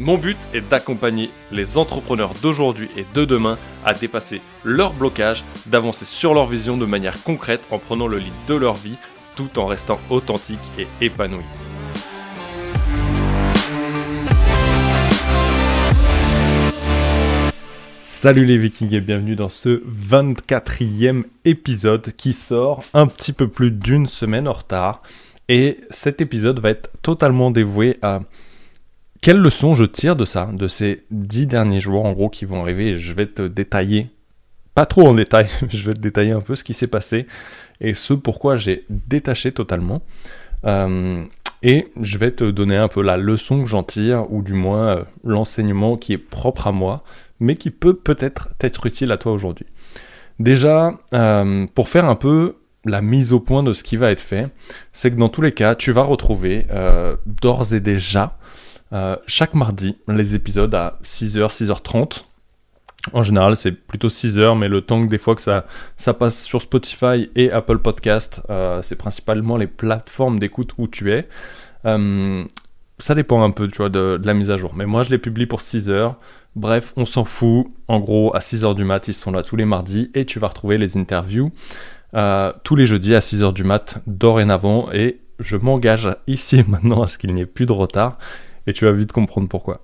Mon but est d'accompagner les entrepreneurs d'aujourd'hui et de demain à dépasser leurs blocages, d'avancer sur leur vision de manière concrète en prenant le lead de leur vie tout en restant authentique et épanoui. Salut les vikings et bienvenue dans ce 24e épisode qui sort un petit peu plus d'une semaine en retard. Et cet épisode va être totalement dévoué à quelle leçon je tire de ça, de ces dix derniers jours en gros qui vont arriver Je vais te détailler, pas trop en détail, je vais te détailler un peu ce qui s'est passé et ce pourquoi j'ai détaché totalement. Euh, et je vais te donner un peu la leçon que j'en tire, ou du moins euh, l'enseignement qui est propre à moi, mais qui peut peut-être être utile à toi aujourd'hui. Déjà, euh, pour faire un peu la mise au point de ce qui va être fait, c'est que dans tous les cas, tu vas retrouver d'ores et déjà euh, chaque mardi, les épisodes à 6h, 6h30. En général, c'est plutôt 6h, mais le temps que des fois que ça, passe sur Spotify et Apple Podcast, euh, c'est principalement les plateformes d'écoute où tu es. Euh, ça dépend un peu, tu vois, de, la mise à jour. Mais moi, je les publie pour 6 h Bref, on s'en fout. En gros, à 6 h du mat, ils sont là tous les mardis et tu vas retrouver les interviews tous les jeudis à 6 h du mat dorénavant. Et je m'engage ici maintenant à ce qu'il n'y ait plus de retard et tu vas vite comprendre pourquoi.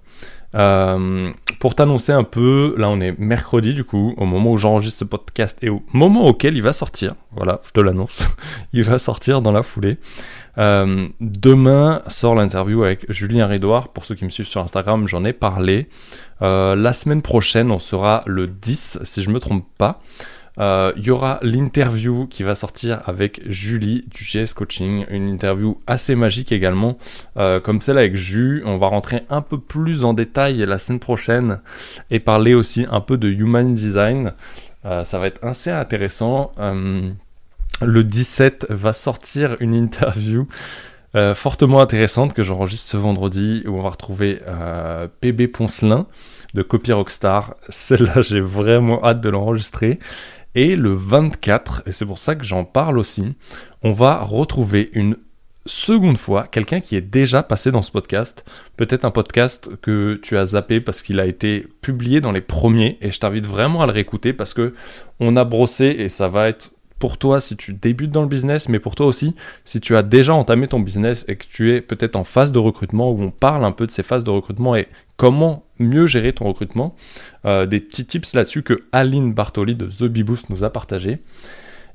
Euh, pour t'annoncer un peu, là on est mercredi du coup, au moment où j'enregistre ce podcast et au moment auquel il va sortir, voilà, je te l'annonce, il va sortir dans la foulée. Euh, demain sort l'interview avec Julien Rédouard, pour ceux qui me suivent sur Instagram, j'en ai parlé. Euh, la semaine prochaine, on sera le 10, si je me trompe pas. Euh, il y aura l'interview qui va sortir avec Julie du GS Coaching, une interview assez magique également, euh, comme celle avec Ju. On va rentrer un peu plus en détail la semaine prochaine et parler aussi un peu de Human Design. Euh, ça va être assez intéressant. le 17 va sortir une interview fortement intéressante que j'enregistre ce vendredi où on va retrouver PB Poncelin de Copy Rockstar. Celle-là, j'ai vraiment hâte de l'enregistrer. Et le 24, et c'est pour ça que j'en parle aussi, on va retrouver une seconde fois quelqu'un qui est déjà passé dans ce podcast. Peut-être un podcast que tu as zappé parce qu'il a été publié dans les premiers et je t'invite vraiment à le réécouter parce que on a brossé et ça va être pour toi si tu débutes dans le business, mais pour toi aussi si tu as déjà entamé ton business et que tu es peut-être en phase de recrutement où on parle un peu de ces phases de recrutement et comment mieux gérer ton recrutement. Euh, des petits tips là-dessus que Aline Bartoli de The Beboost nous a partagé.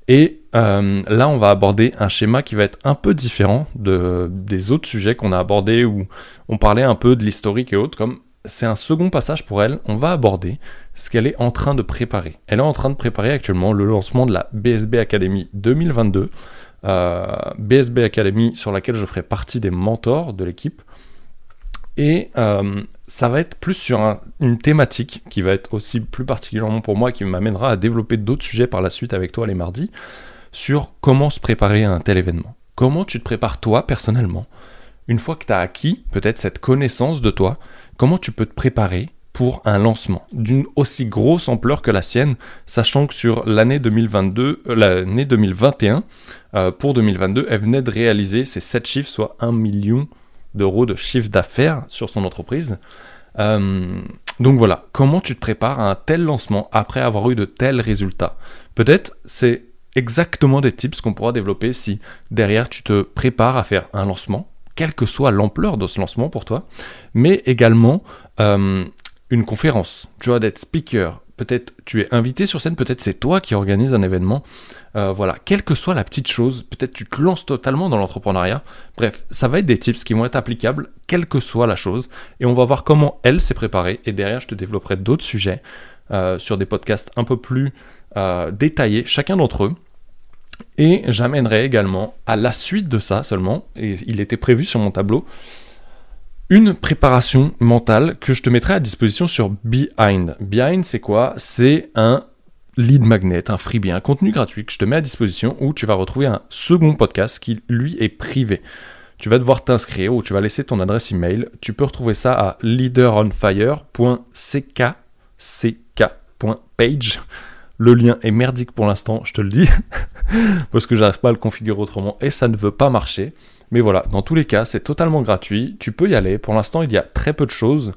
Et euh, là, on va aborder un schéma qui va être un peu différent de, des autres sujets qu'on a abordés où on parlait un peu de l'historique et autres. Comme c'est un second passage pour elle, on va aborder ce qu'elle est en train de préparer. Elle est en train de préparer actuellement le lancement de la BSB Academy 2022. Euh, BSB Academy sur laquelle je ferai partie des mentors de l'équipe. Et euh, ça va être plus sur une thématique qui va être aussi plus particulièrement pour moi, qui m'amènera à développer d'autres sujets par la suite avec toi les mardis, sur comment se préparer à un tel événement. Comment tu te prépares toi personnellement Une fois que tu as acquis peut-être cette connaissance de toi, comment tu peux te préparer pour un lancement d'une aussi grosse ampleur que la sienne, sachant que sur l'année 2022, euh, 2021, euh, pour 2022, elle venait de réaliser ses 7 chiffres, soit 1 million d'euros de chiffre d'affaires sur son entreprise. Euh, donc voilà, comment tu te prépares à un tel lancement après avoir eu de tels résultats? Peut-être c'est exactement des tips qu'on pourra développer si derrière tu te prépares à faire un lancement, quelle que soit l'ampleur de ce lancement pour toi, mais également euh, une conférence, tu vois, d'être speaker, peut-être tu es invité sur scène, peut-être c'est toi qui organise un événement. Euh, voilà, quelle que soit la petite chose, peut-être tu te lances totalement dans l'entrepreneuriat. Bref, ça va être des tips qui vont être applicables, quelle que soit la chose, et on va voir comment elle s'est préparée. Et derrière, je te développerai d'autres sujets euh, sur des podcasts un peu plus détaillés, chacun d'entre eux. Et j'amènerai également à la suite de ça seulement, et il était prévu sur mon tableau, une préparation mentale que je te mettrai à disposition sur Behind. Behind, c'est quoi? C'est un lead magnet, un freebie, un contenu gratuit que je te mets à disposition où tu vas retrouver un second podcast qui lui est privé. Tu vas devoir t'inscrire ou tu vas laisser ton adresse email. Tu peux retrouver ça à leaderonfire.ck.page. Le lien est merdique pour l'instant, je te le dis, parce que j'arrive pas à le configurer autrement et ça ne veut pas marcher. Mais voilà, dans tous les cas, c'est totalement gratuit. Tu peux y aller. Pour l'instant, il y a très peu de choses.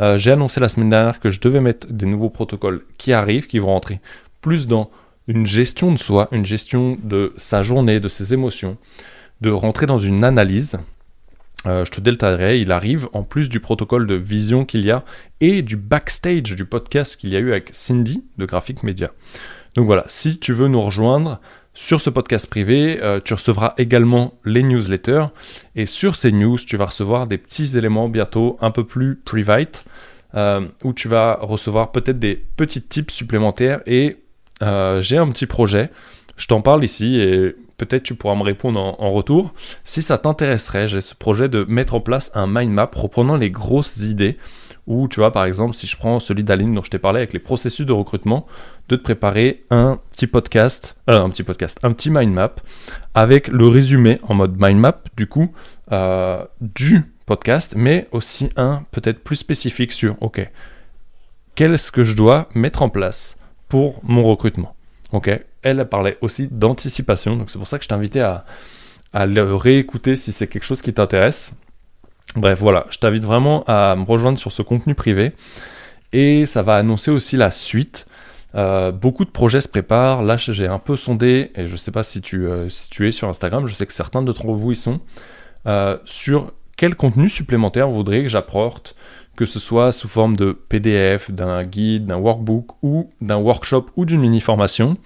Euh, j'ai annoncé la semaine dernière que je devais mettre des nouveaux protocoles qui arrivent, qui vont rentrer plus dans une gestion de soi, une gestion de sa journée, de ses émotions, de rentrer dans une analyse. Euh, je te détaillerai, il arrive en plus du protocole de vision qu'il y a et du backstage du podcast qu'il y a eu avec Cindy de Graphic Media. Donc voilà, si tu veux nous rejoindre, sur ce podcast privé, euh, tu recevras également les newsletters. Et sur ces news, tu vas recevoir des petits éléments bientôt un peu plus private, euh, où tu vas recevoir peut-être des petits tips supplémentaires. Et j'ai un petit projet, je t'en parle ici et peut-être tu pourras me répondre en, retour. Si ça t'intéresserait, j'ai ce projet de mettre en place un mind map reprenant les grosses idées. Ou tu vois, par exemple, si je prends celui d'Aline dont je t'ai parlé avec les processus de recrutement, de te préparer un petit podcast, euh, un petit podcast, un petit mind map avec le résumé en mode mind map du coup euh, du podcast, mais aussi un peut-être plus spécifique sur ok, qu'est-ce que je dois mettre en place pour mon recrutement. Ok, elle parlait aussi d'anticipation, donc c'est pour ça que je t'invitais à, le réécouter si c'est quelque chose qui t'intéresse. Bref, voilà, je t'invite vraiment à me rejoindre sur ce contenu privé. Et ça va annoncer aussi la suite. Euh, beaucoup de projets se préparent. Là, j'ai un peu sondé, et je ne sais pas si tu, euh, si tu, es sur Instagram, je sais que certains d'entre vous y sont, euh, sur quel contenu supplémentaire vous voudriez que j'apporte, que ce soit sous forme de PDF, d'un guide, d'un workbook ou d'un workshop ou d'une mini-formation?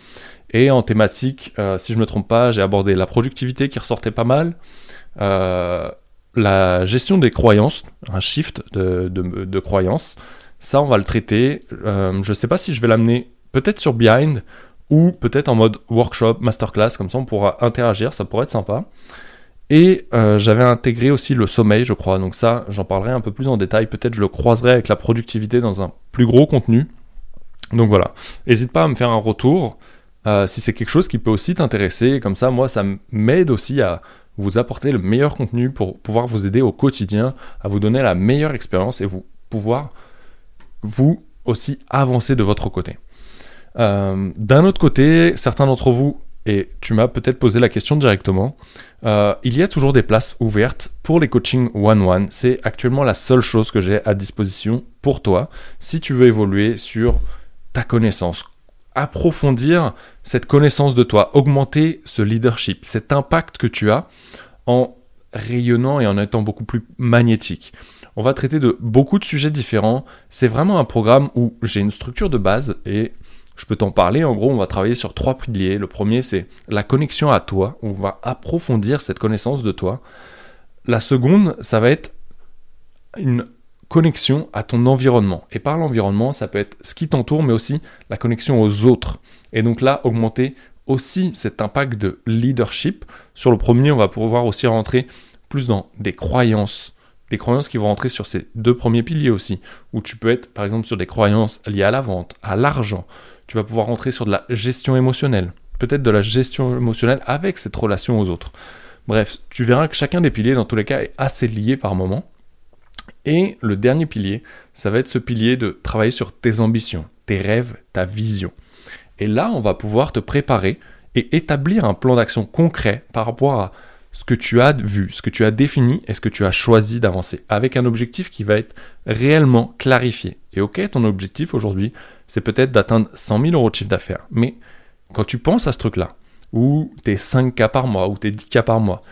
Et en thématique, si je ne me trompe pas, j'ai abordé la productivité qui ressortait pas mal, la gestion des croyances, un shift de, de croyances, ça, on va le traiter. Euh, je ne sais pas si je vais l'amener peut-être sur Behind ou peut-être en mode workshop, masterclass, comme ça on pourra interagir, ça pourrait être sympa. Et euh, j'avais intégré aussi le sommeil, je crois. Donc ça, j'en parlerai un peu plus en détail. Peut-être je le croiserai avec la productivité dans un plus gros contenu. Donc voilà. N'hésite pas à me faire un retour euh, si c'est quelque chose qui peut aussi t'intéresser. Comme ça, moi, ça m'aide aussi à vous apporter le meilleur contenu pour pouvoir vous aider au quotidien, à vous donner la meilleure expérience et vous pouvoir vous aussi avancez de votre côté. Euh, d'un autre côté, certains d'entre vous, et tu m'as peut-être posé la question directement, euh, il y a toujours des places ouvertes pour les coachings one-one. C'est actuellement la seule chose que j'ai à disposition pour toi si tu veux évoluer sur ta connaissance, approfondir cette connaissance de toi, augmenter ce leadership, cet impact que tu as en rayonnant et en étant beaucoup plus magnétique. On va traiter de beaucoup de sujets différents. C'est vraiment un programme où j'ai une structure de base et je peux t'en parler. En gros, on va travailler sur trois piliers. Le premier, c'est la connexion à toi. On va approfondir cette connaissance de toi. La seconde, ça va être une connexion à ton environnement. Et par l'environnement, ça peut être ce qui t'entoure, mais aussi la connexion aux autres. Et donc là, augmenter aussi cet impact de leadership. Sur le premier, on va pouvoir aussi rentrer plus dans des croyances, des croyances qui vont rentrer sur ces deux premiers piliers aussi, où tu peux être par exemple sur des croyances liées à la vente, à l'argent. Tu vas pouvoir rentrer sur de la gestion émotionnelle, peut-être de la gestion émotionnelle avec cette relation aux autres. Bref, tu verras que chacun des piliers dans tous les cas est assez lié par moment. Et le dernier pilier, ça va être ce pilier de travailler sur tes ambitions, tes rêves, ta vision. Et là, on va pouvoir te préparer et établir un plan d'action concret par rapport à ce que tu as vu, ce que tu as défini et ce que tu as choisi d'avancer, avec un objectif qui va être réellement clarifié. Et ok, ton objectif aujourd'hui, c'est peut-être d'atteindre 100 000 euros de chiffre d'affaires. Mais quand tu penses à ce truc-là, ou tes 5 cas par mois, ou tes 10 cas par mois,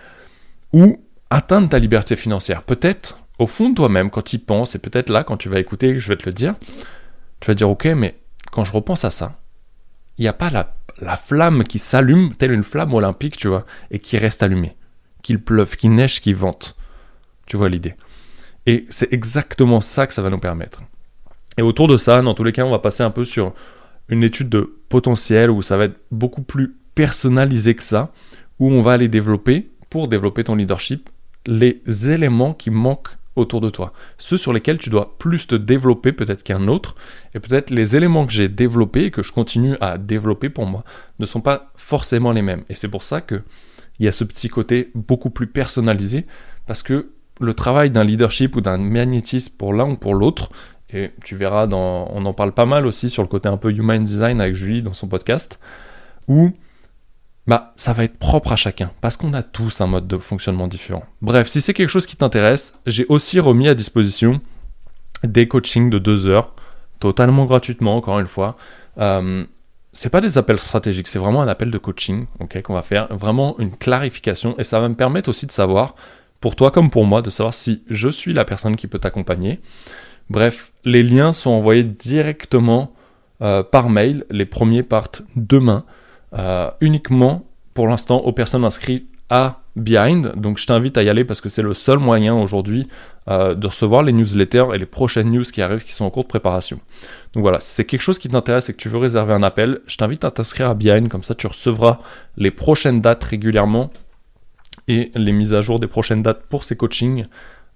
ou atteindre ta liberté financière, peut-être au fond de toi-même, quand tu y penses, et peut-être là, quand tu vas écouter, je vais te le dire, tu vas dire ok, mais quand je repense à ça, il n'y a pas la, la flamme qui s'allume, telle une flamme olympique, tu vois, et qui reste allumée qu'il pleuve, qu'il neige, qu'il vente. Tu vois l'idée. Et c'est exactement ça que ça va nous permettre. Et autour de ça, dans tous les cas, on va passer un peu sur une étude de potentiel où ça va être beaucoup plus personnalisé que ça, où on va aller développer, pour développer ton leadership, les éléments qui manquent autour de toi, ceux sur lesquels tu dois plus te développer peut-être qu'un autre, et peut-être les éléments que j'ai développés et que je continue à développer pour moi ne sont pas forcément les mêmes. Et c'est pour ça que il y a ce petit côté beaucoup plus personnalisé, parce que le travail d'un leadership ou d'un magnétisme pour l'un ou pour l'autre, et tu verras, dans, on en parle pas mal aussi sur le côté un peu human design avec Julie dans son podcast, où bah, ça va être propre à chacun, parce qu'on a tous un mode de fonctionnement différent. Bref, si c'est quelque chose qui t'intéresse, j'ai aussi remis à disposition des coachings de deux heures, totalement gratuitement, encore une fois. Euh, c'est pas des appels stratégiques, c'est vraiment un appel de coaching, ok, qu'on va faire, vraiment une clarification, et ça va me permettre aussi de savoir, pour toi comme pour moi, de savoir si je suis la personne qui peut t'accompagner. Bref, les liens sont envoyés directement euh, par mail, les premiers partent demain. Euh, uniquement pour l'instant aux personnes inscrites à Behind. Donc je t'invite à y aller parce que c'est le seul moyen aujourd'hui euh, de recevoir les newsletters et les prochaines news qui arrivent qui sont en cours de préparation. Donc voilà, si c'est quelque chose qui t'intéresse et que tu veux réserver un appel, je t'invite à t'inscrire à Behind, comme ça tu recevras les prochaines dates régulièrement et les mises à jour des prochaines dates pour ces coachings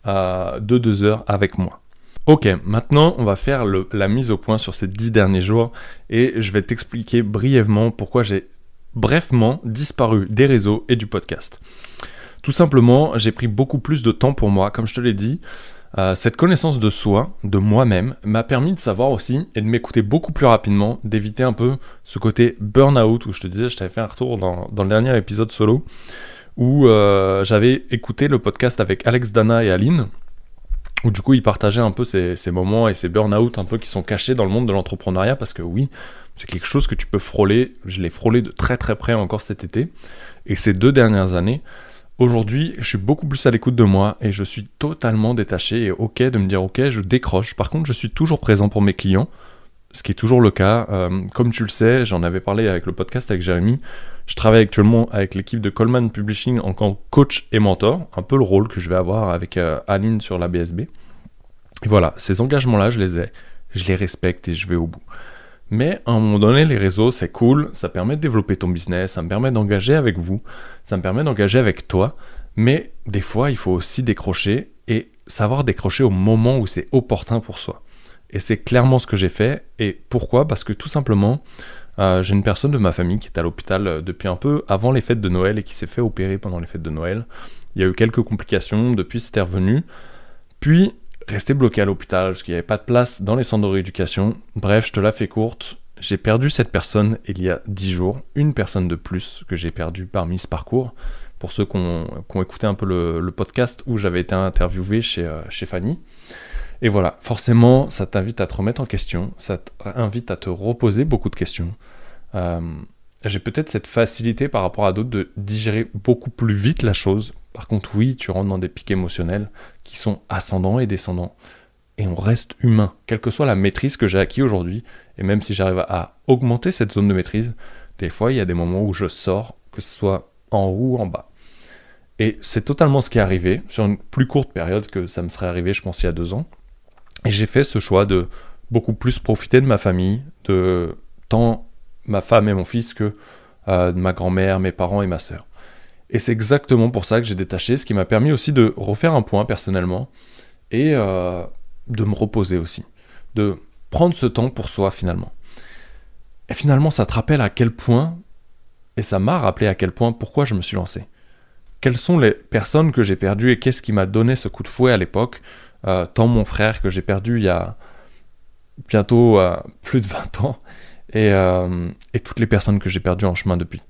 euh, de deux heures avec moi. Ok, maintenant on va faire la mise au point sur ces dix derniers jours et je vais t'expliquer brièvement pourquoi j'ai brefement disparu des réseaux et du podcast. Tout simplement, j'ai pris beaucoup plus de temps pour moi, comme je te l'ai dit. Euh, cette connaissance de soi, de moi-même, m'a permis de savoir aussi et de m'écouter beaucoup plus rapidement, d'éviter un peu ce côté burn-out où je te disais, je t'avais fait un retour dans, le dernier épisode solo, où euh, j'avais écouté le podcast avec Alex Dana et Aline, où du coup il partageait un peu ces, moments et ces burn-out un peu qui sont cachés dans le monde de l'entrepreneuriat parce que oui, c'est quelque chose que tu peux frôler, je l'ai frôlé de très très près encore cet été et ces deux dernières années. Aujourd'hui, je suis beaucoup plus à l'écoute de moi et je suis totalement détaché et ok de me dire ok, je décroche. Par contre, je suis toujours présent pour mes clients, ce qui est toujours le cas. Euh, comme tu le sais, j'en avais parlé avec le podcast avec Jérémy. Je travaille actuellement avec l'équipe de Coleman Publishing en tant que coach et mentor, un peu le rôle que je vais avoir avec euh, Aline sur la BSB. Et voilà, ces engagements-là, je les ai, je les respecte et je vais au bout. Mais à un moment donné, les réseaux, c'est cool, ça permet de développer ton business, ça me permet d'engager avec vous, ça me permet d'engager avec toi, mais des fois, il faut aussi décrocher et savoir décrocher au moment où c'est opportun pour soi. Et c'est clairement ce que j'ai fait. Et pourquoi? Parce que tout simplement, euh, j'ai une personne de ma famille qui est à l'hôpital euh, depuis un peu avant les fêtes de Noël et qui s'est fait opérer pendant les fêtes de Noël. Il y a eu quelques complications, depuis c'était revenu. Puis, resté bloqué à l'hôpital parce qu'il n'y avait pas de place dans les centres de rééducation. Bref, je te la fais courte. J'ai perdu cette personne il y a 10 jours, une personne de plus que j'ai perdu parmi ce parcours. Pour ceux qui ont, écouté un peu le, podcast où j'avais été interviewé chez, euh, chez Fanny. Et voilà, forcément, ça t'invite à te remettre en question, ça t'invite à te reposer beaucoup de questions. Euh, j'ai peut-être cette facilité par rapport à d'autres de digérer beaucoup plus vite la chose. Par contre, oui, tu rentres dans des pics émotionnels qui sont ascendants et descendants. Et on reste humain, quelle que soit la maîtrise que j'ai acquis aujourd'hui. Et même si j'arrive à augmenter cette zone de maîtrise, des fois, il y a des moments où je sors, que ce soit en haut ou en bas. Et c'est totalement ce qui est arrivé, sur une plus courte période que ça me serait arrivé, je pense, il y a deux ans. Et j'ai fait ce choix de beaucoup plus profiter de ma famille, de tant ma femme et mon fils que euh, de ma grand-mère, mes parents et ma sœur. Et c'est exactement pour ça que j'ai détaché, ce qui m'a permis aussi de refaire un point personnellement et euh, de me reposer aussi, de prendre ce temps pour soi finalement. Et finalement, ça te rappelle à quel point, et ça m'a rappelé à quel point pourquoi je me suis lancé. Quelles sont les personnes que j'ai perdues et qu'est-ce qui m'a donné ce coup de fouet à l'époque euh, tant mon frère que j'ai perdu il y a bientôt euh, plus de 20 ans, euh, et, toutes les personnes que j'ai perdues en chemin depuis.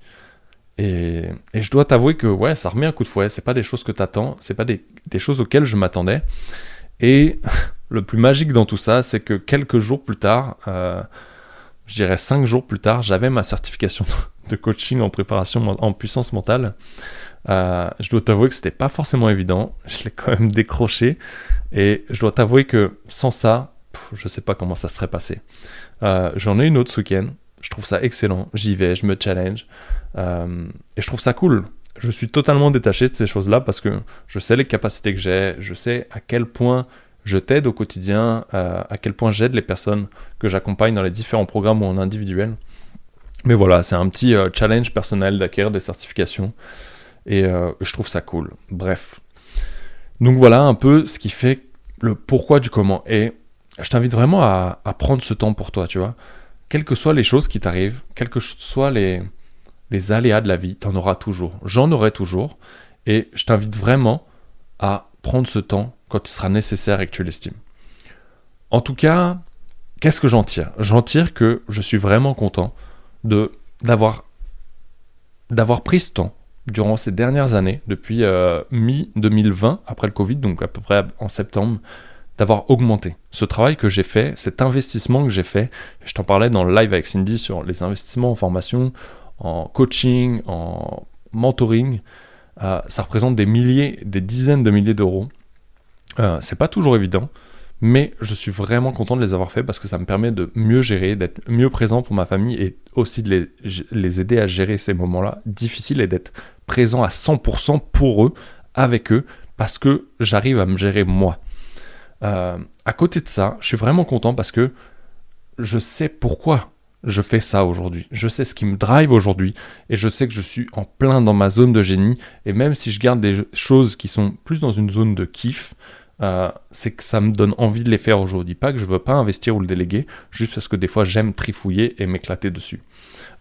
Et, je dois t'avouer que ouais, ça remet un coup de fouet, c'est pas des choses que t'attends, c'est pas des, choses auxquelles je m'attendais. Et le plus magique dans tout ça, c'est que quelques jours plus tard, je dirais cinq jours plus tard, j'avais ma certification de coaching en préparation en puissance mentale. Je dois t'avouer que c'était pas forcément évident. Je l'ai quand même décroché. Et je dois t'avouer que sans ça, je sais pas comment ça serait passé. Euh, j'en ai une autre ce week-end. Je trouve ça excellent. J'y vais, je me challenge. Euh, et je trouve ça cool. Je suis totalement détaché de ces choses-là parce que je sais les capacités que j'ai. Je sais à quel point je t'aide au quotidien, euh, à quel point j'aide les personnes que j'accompagne dans les différents programmes ou en individuel. Mais voilà, c'est un petit challenge personnel d'acquérir des certifications. Et je trouve ça cool. Bref, Donc voilà un peu ce qui fait le pourquoi du comment. Et je t'invite vraiment à, prendre ce temps pour toi, tu vois. Quelles que soient les choses qui t'arrivent, quels que soient les, les aléas de la vie, tu en auras toujours. J'en aurai toujours. Et je t'invite vraiment à prendre ce temps quand il sera nécessaire et que tu l'estimes. En tout cas, qu'est-ce que j'en tire? J'en tire que je suis vraiment content de d'avoir d'avoir pris ce temps durant ces dernières années, depuis euh, mi-2020, après le Covid, donc à peu près en septembre, d'avoir augmenté. Ce travail que j'ai fait, cet investissement que j'ai fait, je t'en parlais dans le live avec Cindy sur les investissements en formation, en coaching, en mentoring, euh, ça représente des milliers, des dizaines de milliers d'euros. Euh, c'est pas toujours évident, mais je suis vraiment content de les avoir faits parce que ça me permet de mieux gérer, d'être mieux présent pour ma famille et aussi de les aider à gérer ces moments-là difficiles et d'être présent à 100% pour eux, avec eux, parce que j'arrive à me gérer moi. Euh, à côté de ça, je suis vraiment content parce que je sais pourquoi je fais ça aujourd'hui. Je sais ce qui me drive aujourd'hui et je sais que je suis en plein dans ma zone de génie. Et même si je garde des choses qui sont plus dans une zone de kiff, euh, c'est que ça me donne envie de les faire aujourd'hui. Pas que je veux pas investir ou le déléguer, juste parce que des fois j'aime trifouiller et m'éclater dessus.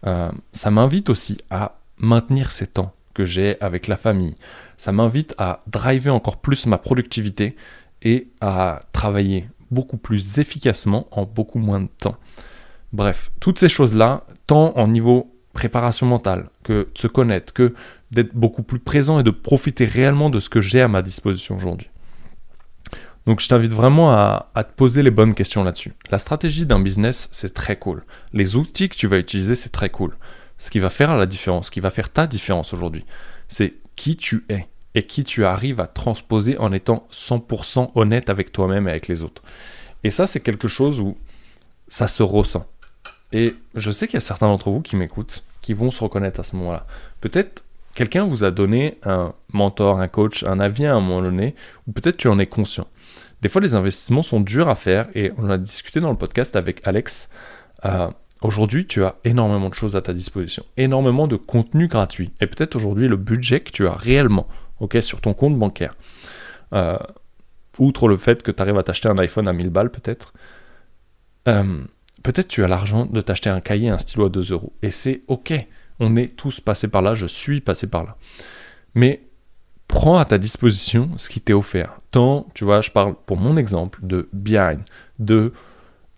Euh, ça m'invite aussi à maintenir ces temps que j'ai avec la famille. Ça m'invite à driver encore plus ma productivité et à travailler beaucoup plus efficacement en beaucoup moins de temps. Bref, toutes ces choses-là, tant en niveau préparation mentale, que de se connaître, que d'être beaucoup plus présent et de profiter réellement de ce que j'ai à ma disposition aujourd'hui. Donc je t'invite vraiment à, te poser les bonnes questions là-dessus. La stratégie d'un business, c'est très cool. Les outils que tu vas utiliser, c'est très cool. Ce qui va faire la différence, ce qui va faire ta différence aujourd'hui, c'est qui tu es et qui tu arrives à transposer en étant 100% honnête avec toi-même et avec les autres. Et ça, c'est quelque chose où ça se ressent. Et je sais qu'il y a certains d'entre vous qui m'écoutent, qui vont se reconnaître à ce moment-là. Peut-être quelqu'un vous a donné un mentor, un coach, un avis à un moment donné, ou peut-être tu en es conscient. Des fois, les investissements sont durs à faire, et on a discuté dans le podcast avec Alex. Euh, aujourd'hui, tu as énormément de choses à ta disposition, énormément de contenu gratuit, et peut-être aujourd'hui le budget que tu as réellement ok, sur ton compte bancaire. Euh, outre le fait que tu arrives à t'acheter un iPhone à 1000 balles peut-être, euh, peut-être tu as l'argent de t'acheter un cahier, un stylo à 2 euros. Et c'est ok, on est tous passés par là, je suis passé par là. Mais prends à ta disposition ce qui t'est offert. Tant, tu vois, je parle pour mon exemple de Behind, de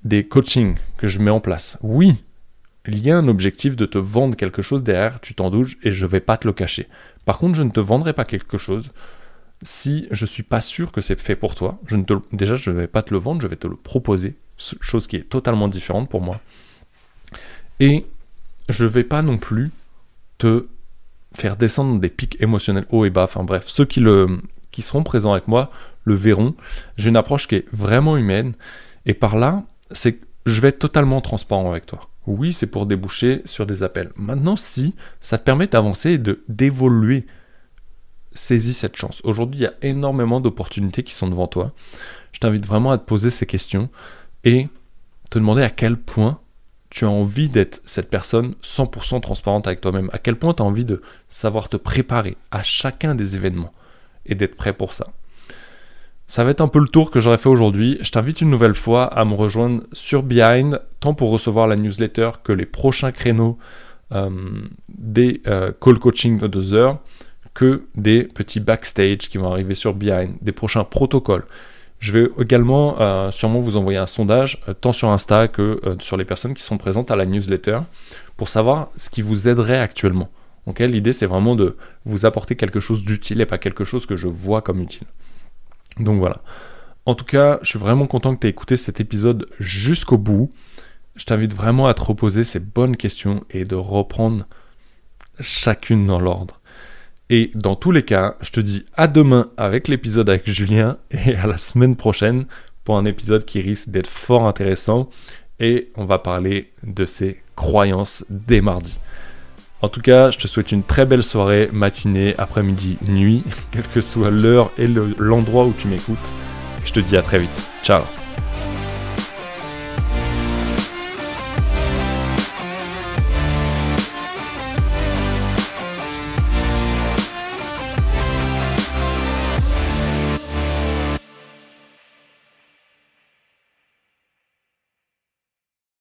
des coachings que je mets en place. Oui, il y a un objectif de te vendre quelque chose derrière, tu t'en douches et je vais pas te le cacher. Par contre, je ne te vendrai pas quelque chose si je ne suis pas sûr que c'est fait pour toi. Je ne te, déjà, je ne vais pas te le vendre, je vais te le proposer, chose qui est totalement différente pour moi. Et je vais pas non plus te faire descendre des pics émotionnels hauts et bas. Enfin bref, ceux qui, le, qui seront présents avec moi le verront. J'ai une approche qui est vraiment humaine. Et par là, c'est que je vais être totalement transparent avec toi. Oui, c'est pour déboucher sur des appels. Maintenant, si ça te permet d'avancer et de d'évoluer, saisis cette chance. Aujourd'hui, il y a énormément d'opportunités qui sont devant toi. Je t'invite vraiment à te poser ces questions et te demander à quel point tu as envie d'être cette personne 100% transparente avec toi-même, à quel point tu as envie de savoir te préparer à chacun des événements et d'être prêt pour ça. Ça va être un peu le tour que j'aurais fait aujourd'hui. Je t'invite une nouvelle fois à me rejoindre sur Behind, tant pour recevoir la newsletter que les prochains créneaux euh, des euh, call coaching de deux heures, que des petits backstage qui vont arriver sur Behind, des prochains protocoles. Je vais également euh, sûrement vous envoyer un sondage, tant sur Insta que sur les personnes qui sont présentes à la newsletter, pour savoir ce qui vous aiderait actuellement. L'idée c'est vraiment de vous apporter quelque chose d'utile et pas quelque chose que je vois comme utile. Donc voilà. En tout cas, je suis vraiment content que tu aies écouté cet épisode jusqu'au bout. Je t'invite vraiment à te reposer ces bonnes questions et de reprendre chacune dans l'ordre. Et dans tous les cas, je te dis à demain avec l'épisode avec Julien et à la semaine prochaine pour un épisode qui risque d'être fort intéressant et on va parler de ses croyances dès mardi. En tout cas, je te souhaite une très belle soirée, matinée, après-midi, nuit, quelle que soit l'heure et l'endroit où tu m'écoutes. Je te dis à très vite. Ciao